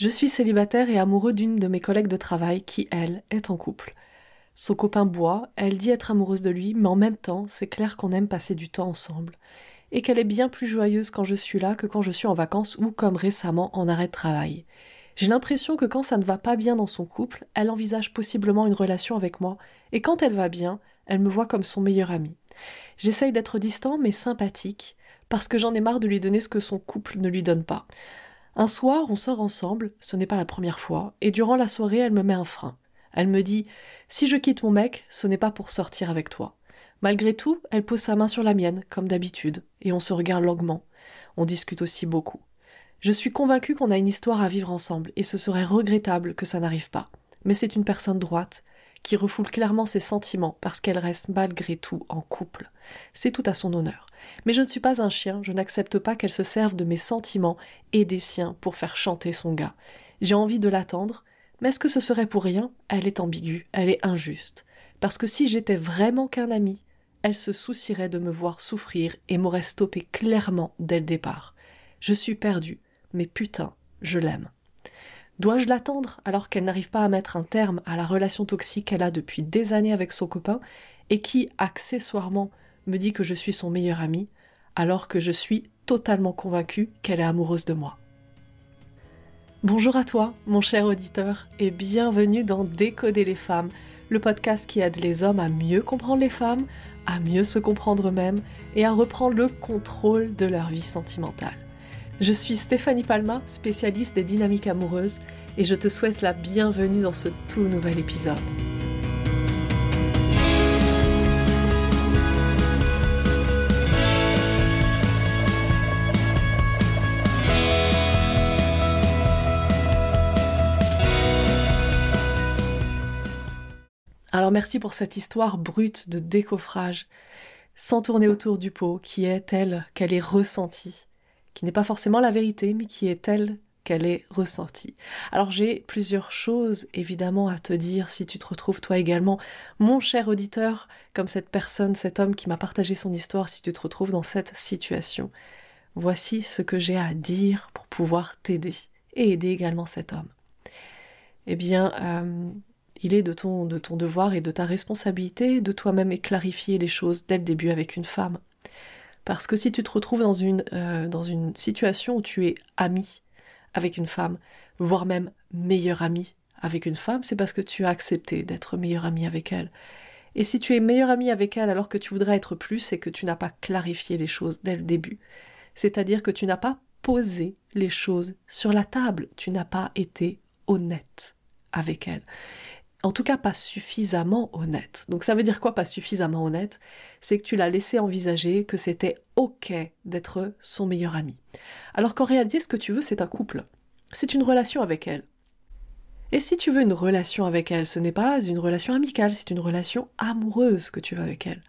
Je suis célibataire et amoureux d'une de mes collègues de travail qui, elle, est en couple. Son copain boit, elle dit être amoureuse de lui, mais en même temps, c'est clair qu'on aime passer du temps ensemble. Et qu'elle est bien plus joyeuse quand je suis là que quand je suis en vacances ou comme récemment en arrêt de travail. J'ai l'impression que quand ça ne va pas bien dans son couple, elle envisage possiblement une relation avec moi, et quand elle va bien, elle me voit comme son meilleur ami. J'essaye d'être distant mais sympathique, parce que j'en ai marre de lui donner ce que son couple ne lui donne pas. Un soir, on sort ensemble, ce n'est pas la première fois, et durant la soirée, elle me met un frein. Elle me dit Si je quitte mon mec, ce n'est pas pour sortir avec toi. Malgré tout, elle pose sa main sur la mienne, comme d'habitude, et on se regarde longuement. On discute aussi beaucoup. Je suis convaincue qu'on a une histoire à vivre ensemble, et ce serait regrettable que ça n'arrive pas. Mais c'est une personne droite, qui refoule clairement ses sentiments parce qu'elle reste malgré tout en couple. C'est tout à son honneur. Mais je ne suis pas un chien, je n'accepte pas qu'elle se serve de mes sentiments et des siens pour faire chanter son gars. J'ai envie de l'attendre, mais est-ce que ce serait pour rien? Elle est ambiguë, elle est injuste. Parce que si j'étais vraiment qu'un ami, elle se soucierait de me voir souffrir et m'aurait stoppé clairement dès le départ. Je suis perdue, mais putain, je l'aime. Dois-je l'attendre alors qu'elle n'arrive pas à mettre un terme à la relation toxique qu'elle a depuis des années avec son copain et qui, accessoirement, me dit que je suis son meilleur ami, alors que je suis totalement convaincue qu'elle est amoureuse de moi. Bonjour à toi, mon cher auditeur, et bienvenue dans Décoder les femmes, le podcast qui aide les hommes à mieux comprendre les femmes, à mieux se comprendre eux-mêmes et à reprendre le contrôle de leur vie sentimentale. Je suis Stéphanie Palma, spécialiste des dynamiques amoureuses, et je te souhaite la bienvenue dans ce tout nouvel épisode. Alors merci pour cette histoire brute de décoffrage, sans tourner autour du pot, qui est telle qu'elle est ressentie qui n'est pas forcément la vérité, mais qui est telle qu'elle est ressentie. Alors j'ai plusieurs choses évidemment à te dire si tu te retrouves toi également, mon cher auditeur, comme cette personne, cet homme qui m'a partagé son histoire, si tu te retrouves dans cette situation. Voici ce que j'ai à dire pour pouvoir t'aider et aider également cet homme. Eh bien, euh, il est de ton, de ton devoir et de ta responsabilité de toi-même clarifier les choses dès le début avec une femme. Parce que si tu te retrouves dans une, euh, dans une situation où tu es ami avec une femme, voire même meilleur ami avec une femme, c'est parce que tu as accepté d'être meilleur ami avec elle. Et si tu es meilleur ami avec elle alors que tu voudrais être plus, c'est que tu n'as pas clarifié les choses dès le début. C'est-à-dire que tu n'as pas posé les choses sur la table, tu n'as pas été honnête avec elle en tout cas pas suffisamment honnête. Donc ça veut dire quoi pas suffisamment honnête? C'est que tu l'as laissé envisager que c'était ok d'être son meilleur ami. Alors qu'en réalité ce que tu veux c'est un couple. C'est une relation avec elle. Et si tu veux une relation avec elle, ce n'est pas une relation amicale, c'est une relation amoureuse que tu veux avec elle.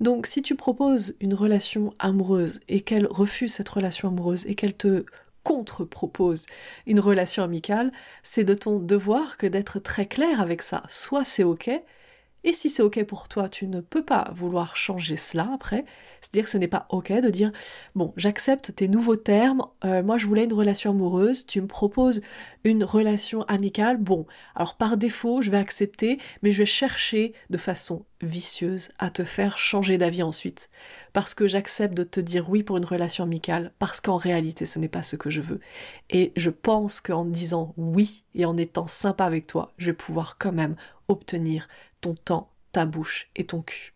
Donc si tu proposes une relation amoureuse et qu'elle refuse cette relation amoureuse et qu'elle te contre-propose une relation amicale, c'est de ton devoir que d'être très clair avec ça. Soit c'est ok, et si c'est ok pour toi, tu ne peux pas vouloir changer cela après. C'est-à-dire que ce n'est pas ok de dire bon, j'accepte tes nouveaux termes. Euh, moi, je voulais une relation amoureuse. Tu me proposes une relation amicale. Bon, alors par défaut, je vais accepter, mais je vais chercher de façon vicieuse à te faire changer d'avis ensuite, parce que j'accepte de te dire oui pour une relation amicale, parce qu'en réalité, ce n'est pas ce que je veux. Et je pense qu'en disant oui et en étant sympa avec toi, je vais pouvoir quand même obtenir ton temps, ta bouche et ton cul.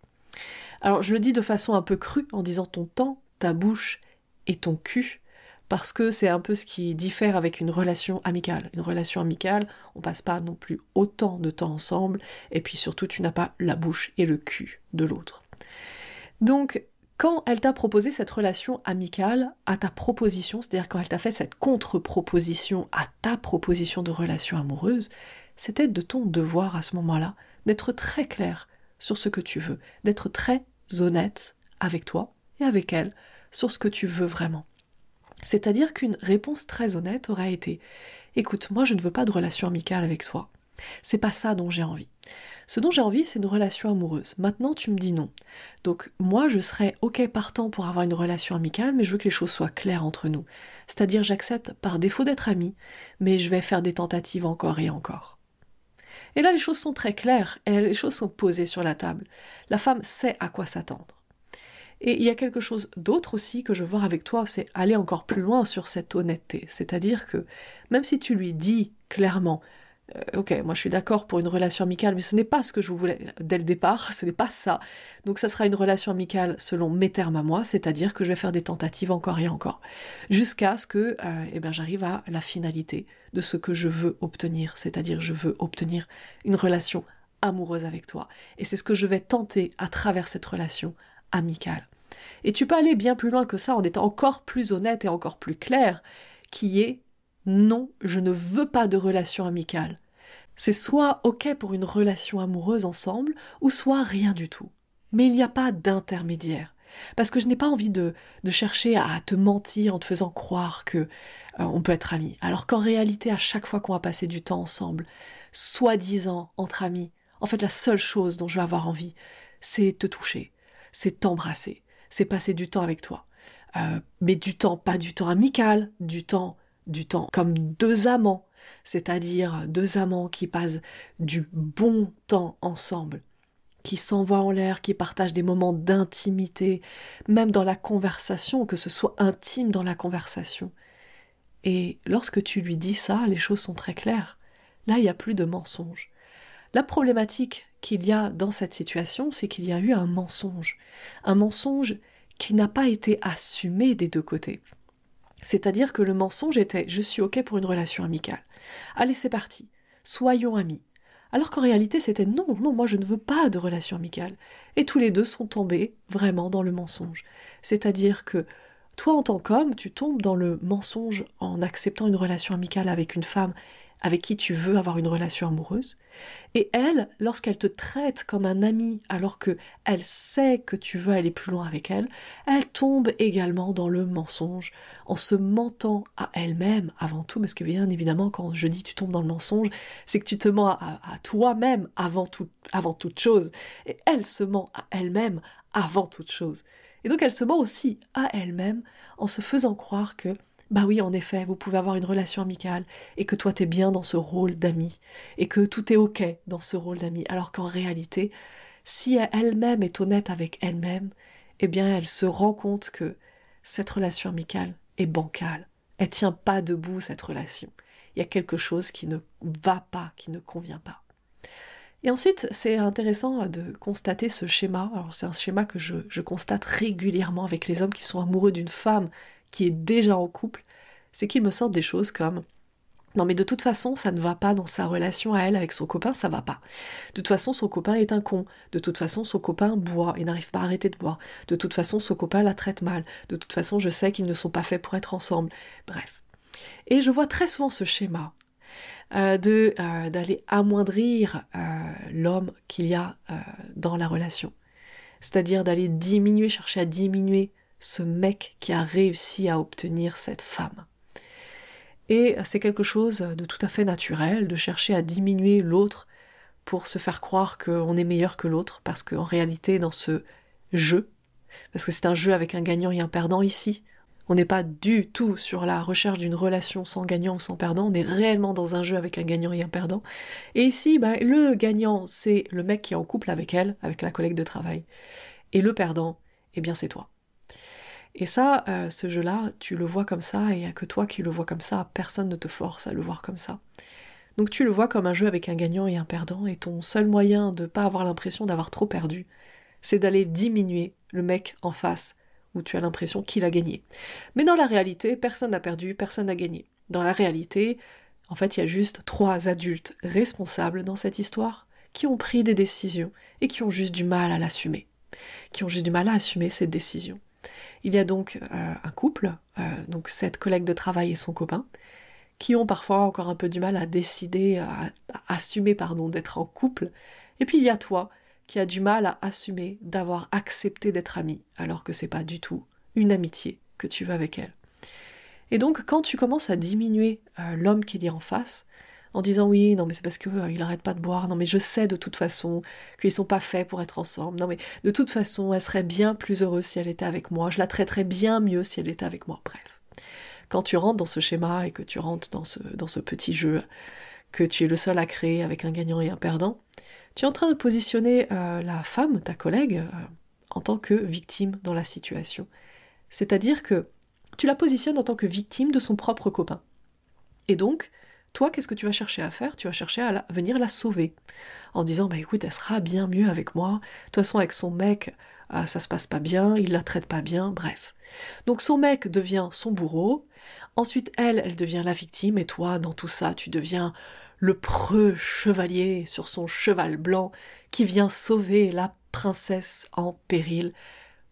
Alors je le dis de façon un peu crue en disant ton temps, ta bouche et ton cul, parce que c'est un peu ce qui diffère avec une relation amicale. Une relation amicale, on passe pas non plus autant de temps ensemble, et puis surtout tu n'as pas la bouche et le cul de l'autre. Donc quand elle t'a proposé cette relation amicale à ta proposition, c'est-à-dire quand elle t'a fait cette contre-proposition à ta proposition de relation amoureuse, c'était de ton devoir à ce moment-là d'être très clair sur ce que tu veux, d'être très honnête avec toi et avec elle sur ce que tu veux vraiment. C'est-à-dire qu'une réponse très honnête aurait été Écoute, moi je ne veux pas de relation amicale avec toi. C'est pas ça dont j'ai envie. Ce dont j'ai envie, c'est une relation amoureuse. Maintenant, tu me dis non. Donc, moi, je serais OK partant pour avoir une relation amicale, mais je veux que les choses soient claires entre nous. C'est-à-dire, j'accepte par défaut d'être ami, mais je vais faire des tentatives encore et encore. Et là, les choses sont très claires, et les choses sont posées sur la table. La femme sait à quoi s'attendre. Et il y a quelque chose d'autre aussi que je voir avec toi, c'est aller encore plus loin sur cette honnêteté. C'est-à-dire que même si tu lui dis clairement, euh, ok, moi je suis d'accord pour une relation amicale, mais ce n'est pas ce que je voulais dès le départ, ce n'est pas ça. Donc ça sera une relation amicale selon mes termes à moi, c'est-à-dire que je vais faire des tentatives encore et encore, jusqu'à ce que euh, eh ben, j'arrive à la finalité de ce que je veux obtenir, c'est-à-dire je veux obtenir une relation amoureuse avec toi. Et c'est ce que je vais tenter à travers cette relation amicale. Et tu peux aller bien plus loin que ça en étant encore plus honnête et encore plus clair, qui est non, je ne veux pas de relation amicale. C'est soit OK pour une relation amoureuse ensemble, ou soit rien du tout. Mais il n'y a pas d'intermédiaire. Parce que je n'ai pas envie de, de, chercher à te mentir en te faisant croire que euh, on peut être amis. Alors qu'en réalité, à chaque fois qu'on va passer du temps ensemble, soi-disant entre amis, en fait, la seule chose dont je vais avoir envie, c'est te toucher, c'est t'embrasser, c'est passer du temps avec toi. Euh, mais du temps, pas du temps amical, du temps du temps comme deux amants, c'est-à-dire deux amants qui passent du bon temps ensemble, qui s'envoient en l'air, qui partagent des moments d'intimité, même dans la conversation, que ce soit intime dans la conversation. Et lorsque tu lui dis ça, les choses sont très claires. Là, il n'y a plus de mensonge. La problématique qu'il y a dans cette situation, c'est qu'il y a eu un mensonge. Un mensonge qui n'a pas été assumé des deux côtés. C'est-à-dire que le mensonge était je suis OK pour une relation amicale. Allez, c'est parti. Soyons amis. Alors qu'en réalité, c'était non, non, moi je ne veux pas de relation amicale. Et tous les deux sont tombés vraiment dans le mensonge. C'est-à-dire que toi, en tant qu'homme, tu tombes dans le mensonge en acceptant une relation amicale avec une femme avec qui tu veux avoir une relation amoureuse. Et elle, lorsqu'elle te traite comme un ami alors que elle sait que tu veux aller plus loin avec elle, elle tombe également dans le mensonge en se mentant à elle-même avant tout, parce que bien évidemment quand je dis tu tombes dans le mensonge, c'est que tu te mens à, toi-même avant, tout, avant toute chose. Et elle se ment à elle-même avant toute chose. Et donc elle se ment aussi à elle-même en se faisant croire que bah oui, en effet, vous pouvez avoir une relation amicale et que toi t'es bien dans ce rôle d'ami et que tout est ok dans ce rôle d'ami. Alors qu'en réalité, si elle-même est honnête avec elle-même, eh bien elle se rend compte que cette relation amicale est bancale. Elle tient pas debout cette relation. Il y a quelque chose qui ne va pas, qui ne convient pas. Et ensuite, c'est intéressant de constater ce schéma. Alors, c'est un schéma que je, je, constate régulièrement avec les hommes qui sont amoureux d'une femme qui est déjà en couple, c'est qu'il me sortent des choses comme non mais de toute façon, ça ne va pas dans sa relation à elle avec son copain, ça va pas. De toute façon, son copain est un con. De toute façon, son copain boit et n'arrive pas à arrêter de boire. De toute façon, son copain la traite mal. De toute façon, je sais qu'ils ne sont pas faits pour être ensemble. Bref. Et je vois très souvent ce schéma euh, de euh, d'aller amoindrir euh, l'homme qu'il y a dans la relation. C'est-à-dire d'aller diminuer, chercher à diminuer ce mec qui a réussi à obtenir cette femme. Et c'est quelque chose de tout à fait naturel de chercher à diminuer l'autre pour se faire croire qu'on est meilleur que l'autre, parce qu'en réalité, dans ce jeu, parce que c'est un jeu avec un gagnant et un perdant ici, on n'est pas du tout sur la recherche d'une relation sans gagnant ou sans perdant, on est réellement dans un jeu avec un gagnant et un perdant. Et ici, ben, le gagnant, c'est le mec qui est en couple avec elle, avec la collègue de travail. Et le perdant, eh bien c'est toi. Et ça, euh, ce jeu-là, tu le vois comme ça, et que toi qui le vois comme ça, personne ne te force à le voir comme ça. Donc tu le vois comme un jeu avec un gagnant et un perdant, et ton seul moyen de ne pas avoir l'impression d'avoir trop perdu, c'est d'aller diminuer le mec en face, où tu as l'impression qu'il a gagné. Mais dans la réalité, personne n'a perdu, personne n'a gagné. Dans la réalité, en fait, il y a juste trois adultes responsables dans cette histoire qui ont pris des décisions et qui ont juste du mal à l'assumer. Qui ont juste du mal à assumer cette décision. Il y a donc euh, un couple, euh, donc cette collègue de travail et son copain, qui ont parfois encore un peu du mal à décider, à, assumer, pardon, d'être en couple. Et puis il y a toi, qui a du mal à assumer d'avoir accepté d'être ami, alors que c'est pas du tout une amitié que tu veux avec elle. Et donc, quand tu commences à diminuer euh, l'homme qu'il y a en face, en disant oui, non mais c'est parce qu'il euh, pas de boire, non mais je sais de toute façon qu'ils sont pas faits pour être ensemble, non mais de toute façon elle serait bien plus heureuse si elle était avec moi, je la traiterais bien mieux si elle était avec moi, bref. Quand tu rentres dans ce schéma et que tu rentres dans ce, dans petit jeu que tu es le seul à créer avec un gagnant et un perdant, tu es en train de positionner euh, la femme, ta collègue, euh, en tant que victime dans la situation. C'est-à-dire que tu la positionnes en tant que victime de son propre copain. Et donc, toi, qu'est-ce que tu vas chercher à faire? Tu vas chercher à, venir la sauver. En disant, bah écoute, elle sera bien mieux avec moi. De toute façon, avec son mec, ah, ça se passe pas bien, il la traite pas bien, bref. Donc son mec devient son bourreau. Ensuite, elle, elle devient la victime. Et toi, dans tout ça, tu deviens le preux chevalier sur son cheval blanc qui vient sauver la princesse en péril.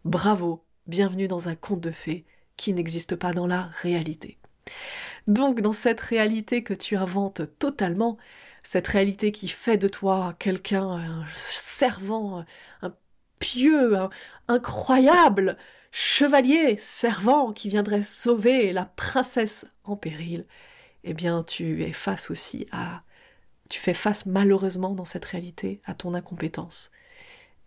Bravo, bienvenue dans un conte de fées qui n'existe pas dans la réalité. Donc dans cette réalité que tu inventes totalement, cette réalité qui fait de toi quelqu'un, un servant, un pieux, un incroyable chevalier servant qui viendrait sauver la princesse en péril, eh bien tu es face aussi à... Tu fais face malheureusement dans cette réalité à ton incompétence.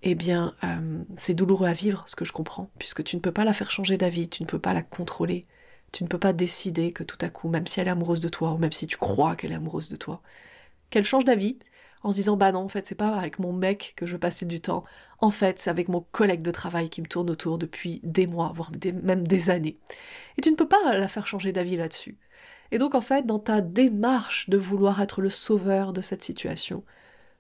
Eh bien, euh, c'est douloureux à vivre, ce que je comprends, puisque tu ne peux pas la faire changer d'avis, tu ne peux pas la contrôler, tu ne peux pas décider que tout à coup, même si elle est amoureuse de toi, ou même si tu crois qu'elle est amoureuse de toi, qu'elle change d'avis en se disant bah non, en fait, c'est pas avec mon mec que je veux passer du temps. En fait, c'est avec mon collègue de travail qui me tourne autour depuis des mois, voire même des années. Et tu ne peux pas la faire changer d'avis là-dessus. Et donc, en fait, dans ta démarche de vouloir être le sauveur de cette situation,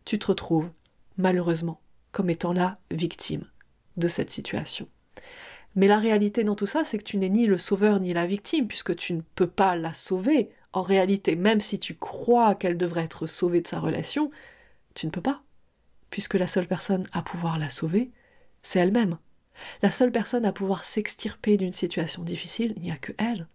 tu te retrouves, malheureusement, comme étant la victime de cette situation. Mais la réalité dans tout ça, c'est que tu n'es ni le sauveur ni la victime, puisque tu ne peux pas la sauver. En réalité, même si tu crois qu'elle devrait être sauvée de sa relation, tu ne peux pas. Puisque la seule personne à pouvoir la sauver, c'est elle-même. La seule personne à pouvoir s'extirper d'une situation difficile, il n'y a que elle.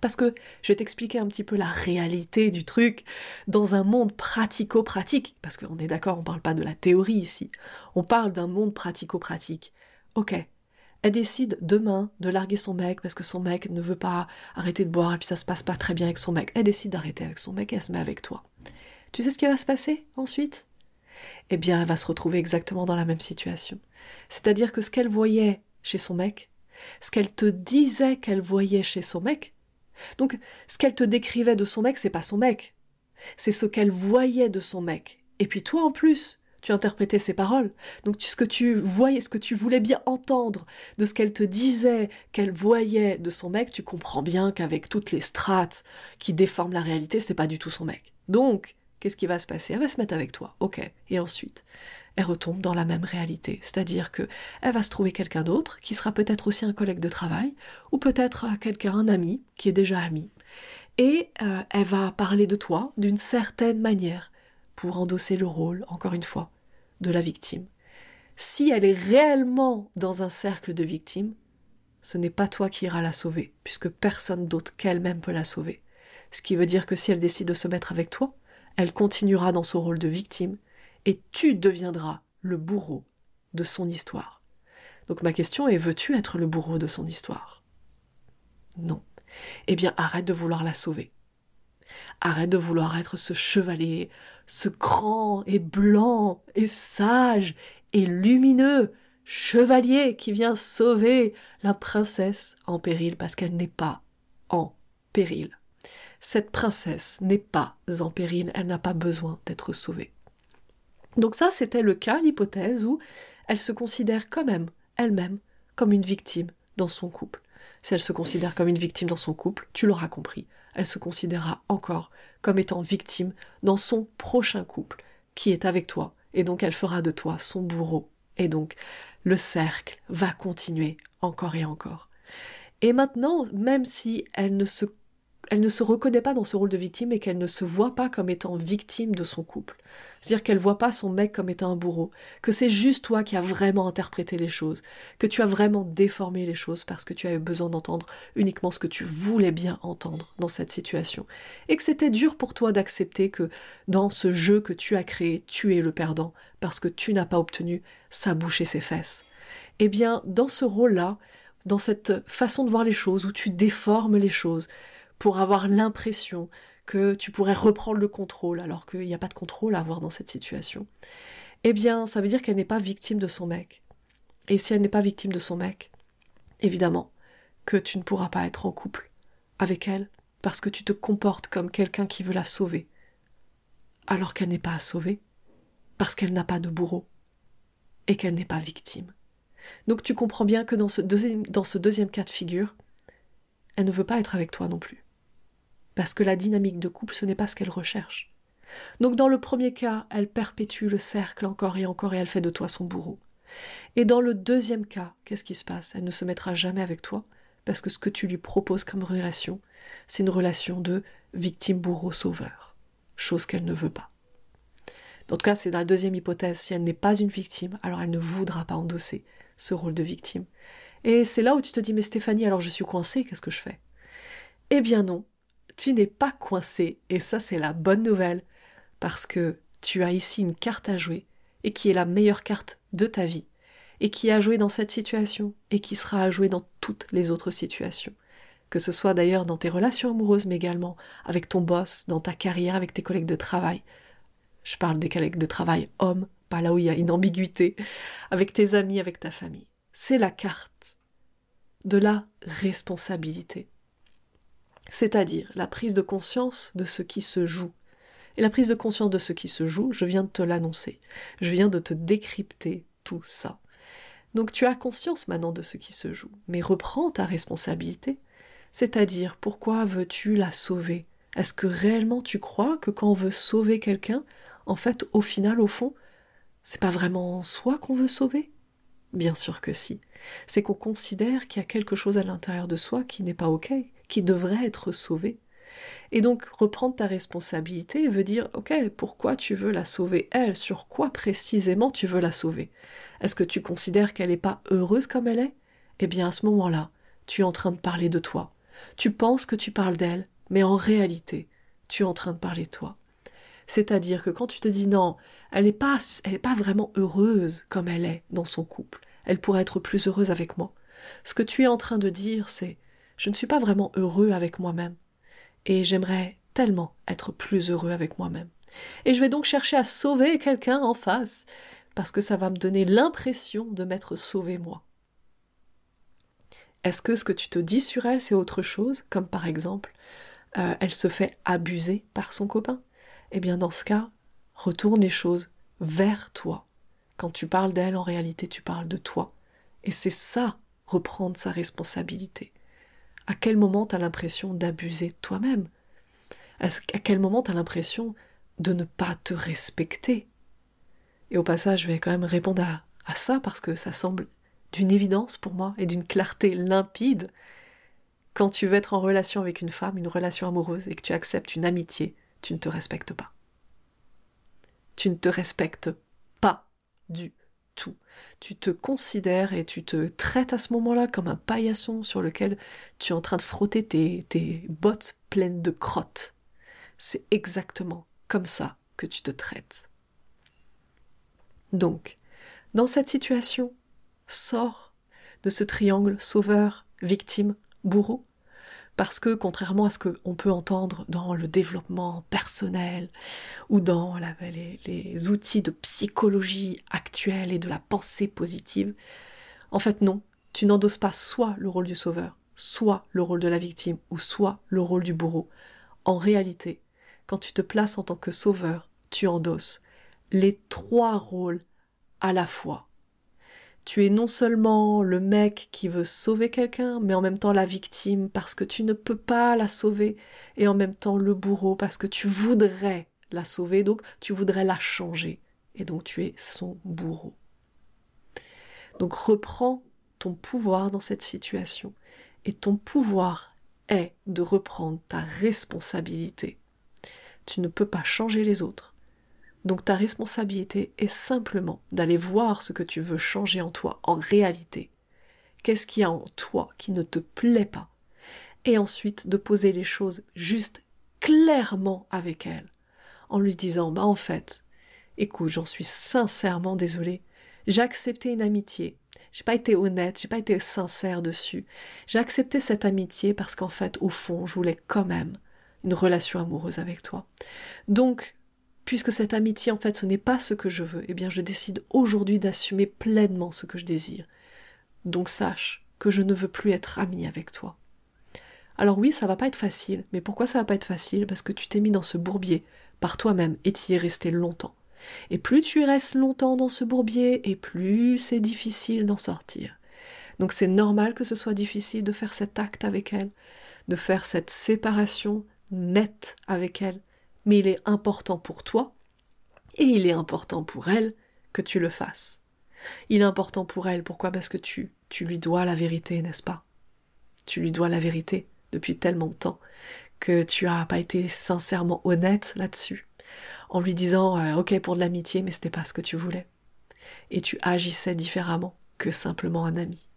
Parce que je vais t'expliquer un petit peu la réalité du truc dans un monde pratico-pratique. Parce qu'on est d'accord, on ne parle pas de la théorie ici. On parle d'un monde pratico-pratique. Ok, elle décide demain de larguer son mec parce que son mec ne veut pas arrêter de boire et puis ça se passe pas très bien avec son mec. Elle décide d'arrêter avec son mec et elle se met avec toi. Tu sais ce qui va se passer ensuite? Eh bien, elle va se retrouver exactement dans la même situation. C'est-à-dire que ce qu'elle voyait chez son mec, ce qu'elle te disait qu'elle voyait chez son mec, donc ce qu'elle te décrivait de son mec, c'est pas son mec. C'est ce qu'elle voyait de son mec. Et puis toi en plus, tu interprétais ses paroles. Donc ce que tu voyais, ce que tu voulais bien entendre de ce qu'elle te disait, qu'elle voyait de son mec, tu comprends bien qu'avec toutes les strates qui déforment la réalité, c'est pas du tout son mec. Donc, qu'est-ce qui va se passer? Elle va se mettre avec toi, ok. Et ensuite, elle retombe dans la même réalité, c'est-à-dire que elle va se trouver quelqu'un d'autre qui sera peut-être aussi un collègue de travail ou peut-être quelqu'un, un ami qui est déjà ami, et euh, elle va parler de toi d'une certaine manière pour endosser le rôle, encore une fois, de la victime. Si elle est réellement dans un cercle de victimes, ce n'est pas toi qui iras la sauver, puisque personne d'autre qu'elle-même peut la sauver. Ce qui veut dire que si elle décide de se mettre avec toi, elle continuera dans son rôle de victime, et tu deviendras le bourreau de son histoire. Donc ma question est, veux-tu être le bourreau de son histoire? Non. Eh bien, arrête de vouloir la sauver. Arrête de vouloir être ce chevalier, ce grand et blanc et sage et lumineux chevalier qui vient sauver la princesse en péril parce qu'elle n'est pas en péril. Cette princesse n'est pas en péril, elle n'a pas besoin d'être sauvée. Donc ça, c'était le cas, l'hypothèse où elle se considère quand même, elle-même, comme une victime dans son couple. Si elle se considère comme une victime dans son couple, tu l'auras compris, elle se considérera encore comme étant victime dans son prochain couple, qui est avec toi, et donc elle fera de toi son bourreau. Et donc le cercle va continuer encore et encore. Et maintenant, même si elle ne se elle ne se reconnaît pas dans ce rôle de victime et qu'elle ne se voit pas comme étant victime de son couple. C'est-à-dire qu'elle voit pas son mec comme étant un bourreau, que c'est juste toi qui as vraiment interprété les choses, que tu as vraiment déformé les choses parce que tu avais besoin d'entendre uniquement ce que tu voulais bien entendre dans cette situation, et que c'était dur pour toi d'accepter que dans ce jeu que tu as créé, tu es le perdant parce que tu n'as pas obtenu sa bouche et ses fesses. Eh bien, dans ce rôle-là, dans cette façon de voir les choses où tu déformes les choses, pour avoir l'impression que tu pourrais reprendre le contrôle alors qu'il n'y a pas de contrôle à avoir dans cette situation, eh bien, ça veut dire qu'elle n'est pas victime de son mec. Et si elle n'est pas victime de son mec, évidemment que tu ne pourras pas être en couple avec elle parce que tu te comportes comme quelqu'un qui veut la sauver, alors qu'elle n'est pas à sauver, parce qu'elle n'a pas de bourreau et qu'elle n'est pas victime. Donc tu comprends bien que dans ce, deuxième, dans ce deuxième cas de figure, elle ne veut pas être avec toi non plus. Parce que la dynamique de couple, ce n'est pas ce qu'elle recherche. Donc dans le premier cas, elle perpétue le cercle encore et encore et elle fait de toi son bourreau. Et dans le deuxième cas, qu'est-ce qui se passe? Elle ne se mettra jamais avec toi parce que ce que tu lui proposes comme relation, c'est une relation de victime-bourreau-sauveur, chose qu'elle ne veut pas. En tout cas, c'est dans la deuxième hypothèse. Si elle n'est pas une victime, alors elle ne voudra pas endosser ce rôle de victime. Et c'est là où tu te dis, mais Stéphanie, alors je suis coincée, qu'est-ce que je fais? Eh bien non, tu n'es pas coincée, et ça c'est la bonne nouvelle, parce que tu as ici une carte à jouer, et qui est la meilleure carte de ta vie, et qui a joué dans cette situation, et qui sera à jouer dans toutes les autres situations. Que ce soit d'ailleurs dans tes relations amoureuses, mais également avec ton boss, dans ta carrière, avec tes collègues de travail. Je parle des collègues de travail hommes, pas là où il y a une ambiguïté, avec tes amis, avec ta famille. C'est la carte de la responsabilité. C'est-à-dire la prise de conscience de ce qui se joue. Et la prise de conscience de ce qui se joue, je viens de te l'annoncer. Je viens de te décrypter tout ça. Donc tu as conscience maintenant de ce qui se joue, mais reprends ta responsabilité. C'est-à-dire, pourquoi veux-tu la sauver? Est-ce que réellement tu crois que quand on veut sauver quelqu'un, en fait, au final, au fond, c'est pas vraiment soi qu'on veut sauver? Bien sûr que si. C'est qu'on considère qu'il y a quelque chose à l'intérieur de soi qui n'est pas OK, qui devrait être sauvé. Et donc reprendre ta responsabilité veut dire OK, pourquoi tu veux la sauver? Elle Sur quoi précisément tu veux la sauver? Est-ce que tu considères qu'elle n'est pas heureuse comme elle est? Eh bien à ce moment-là, tu es en train de parler de toi. Tu penses que tu parles d'elle, mais en réalité, tu es en train de parler de toi. C'est-à-dire que quand tu te dis non, elle n'est pas, pas vraiment heureuse comme elle est dans son couple, elle pourrait être plus heureuse avec moi. Ce que tu es en train de dire, c'est je ne suis pas vraiment heureux avec moi-même, et j'aimerais tellement être plus heureux avec moi-même. Et je vais donc chercher à sauver quelqu'un en face, parce que ça va me donner l'impression de m'être sauvé moi. Est-ce que ce que tu te dis sur elle, c'est autre chose, comme par exemple, euh, elle se fait abuser par son copain eh bien dans ce cas, retourne les choses vers toi. Quand tu parles d'elle, en réalité, tu parles de toi. Et c'est ça, reprendre sa responsabilité. À quel moment tu as l'impression d'abuser toi-même? À quel moment tu as l'impression de ne pas te respecter? Et au passage, je vais quand même répondre à, à ça parce que ça semble d'une évidence pour moi et d'une clarté limpide. Quand tu veux être en relation avec une femme, une relation amoureuse, et que tu acceptes une amitié, tu ne te respectes pas. Tu ne te respectes pas du tout. Tu te considères et tu te traites à ce moment-là comme un paillasson sur lequel tu es en train de frotter tes, tes bottes pleines de crottes. C'est exactement comme ça que tu te traites. Donc, dans cette situation, sors de ce triangle sauveur, victime, bourreau, parce que contrairement à ce qu'on peut entendre dans le développement personnel ou dans les, outils de psychologie actuelle et de la pensée positive, en fait non, tu n'endosses pas soit le rôle du sauveur, soit le rôle de la victime, ou soit le rôle du bourreau. En réalité, quand tu te places en tant que sauveur, tu endosses les trois rôles à la fois tu es non seulement le mec qui veut sauver quelqu'un, mais en même temps la victime parce que tu ne peux pas la sauver, et en même temps le bourreau parce que tu voudrais la sauver, donc tu voudrais la changer, et donc tu es son bourreau. Donc reprends ton pouvoir dans cette situation, et ton pouvoir est de reprendre ta responsabilité. Tu ne peux pas changer les autres, donc ta responsabilité est simplement d'aller voir ce que tu veux changer en toi en réalité. Qu'est-ce qu'il y a en toi qui ne te plaît pas? Et ensuite de poser les choses juste clairement avec elle, en lui disant bah en fait, écoute, j'en suis sincèrement désolée. J'ai accepté une amitié. J'ai pas été honnête, j'ai pas été sincère dessus. J'ai accepté cette amitié parce qu'en fait, au fond, je voulais quand même une relation amoureuse avec toi. Donc, puisque cette amitié, en fait, ce n'est pas ce que je veux, eh bien, je décide aujourd'hui d'assumer pleinement ce que je désire. Donc, sache que je ne veux plus être ami avec toi. Alors oui, ça va pas être facile, mais pourquoi ça va pas être facile? Parce que tu t'es mis dans ce bourbier par toi-même et tu y es resté longtemps. Et plus tu restes longtemps dans ce bourbier, et plus c'est difficile d'en sortir. Donc c'est normal que ce soit difficile de faire cet acte avec elle, de faire cette séparation nette avec elle, mais il est important pour toi, et il est important pour elle que tu le fasses. Il est important pour elle, pourquoi? Parce que tu, lui dois la vérité, n'est-ce pas? Tu lui dois la vérité depuis tellement de temps que tu n'as pas été sincèrement honnête là-dessus, en lui disant euh, ok pour de l'amitié, mais c'était pas ce que tu voulais. Et tu agissais différemment que simplement un ami.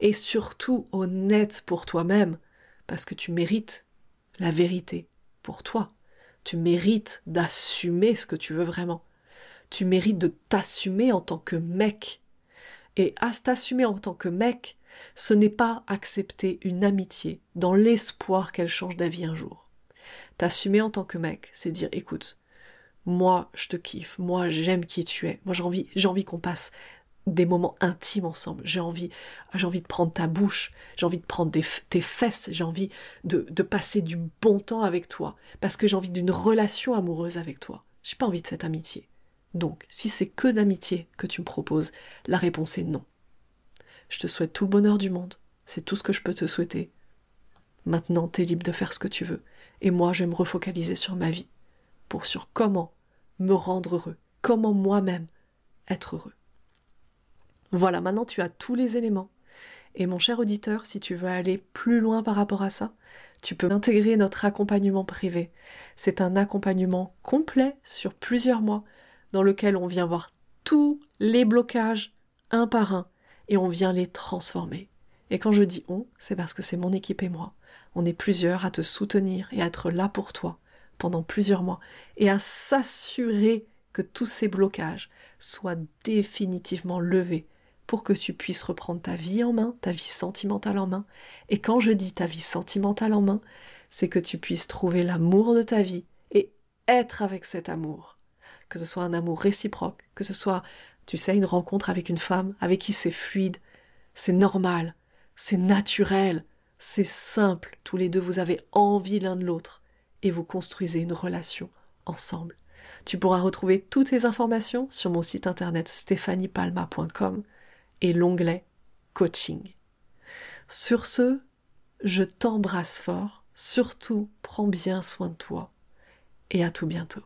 Et surtout honnête pour toi-même, parce que tu mérites la vérité pour toi. Tu mérites d'assumer ce que tu veux vraiment. Tu mérites de t'assumer en tant que mec. Et à t'assumer en tant que mec, ce n'est pas accepter une amitié dans l'espoir qu'elle change d'avis un jour. T'assumer en tant que mec, c'est dire écoute, moi je te kiffe, moi j'aime qui tu es, moi j'ai envie, envie qu'on passe des moments intimes ensemble. J'ai envie, j'ai envie de prendre ta bouche, j'ai envie de prendre tes fesses, j'ai envie de, passer du bon temps avec toi, parce que j'ai envie d'une relation amoureuse avec toi. J'ai pas envie de cette amitié. Donc, si c'est que l'amitié que tu me proposes, la réponse est non. Je te souhaite tout le bonheur du monde. C'est tout ce que je peux te souhaiter. Maintenant, t'es libre de faire ce que tu veux. Et moi, je vais me refocaliser sur ma vie. Pour sur comment me rendre heureux. Comment moi-même être heureux. Voilà, maintenant tu as tous les éléments. Et mon cher auditeur, si tu veux aller plus loin par rapport à ça, tu peux intégrer notre accompagnement privé. C'est un accompagnement complet sur plusieurs mois dans lequel on vient voir tous les blocages un par un et on vient les transformer. Et quand je dis on, c'est parce que c'est mon équipe et moi. On est plusieurs à te soutenir et à être là pour toi pendant plusieurs mois et à s'assurer que tous ces blocages soient définitivement levés pour que tu puisses reprendre ta vie en main, ta vie sentimentale en main. Et quand je dis ta vie sentimentale en main, c'est que tu puisses trouver l'amour de ta vie et être avec cet amour. Que ce soit un amour réciproque, que ce soit tu sais, une rencontre avec une femme avec qui c'est fluide, c'est normal, c'est naturel, c'est simple, tous les deux vous avez envie l'un de l'autre et vous construisez une relation ensemble. Tu pourras retrouver toutes les informations sur mon site internet stéphaniepalma.com et l'onglet coaching. Sur ce, je t'embrasse fort, surtout prends bien soin de toi et à tout bientôt.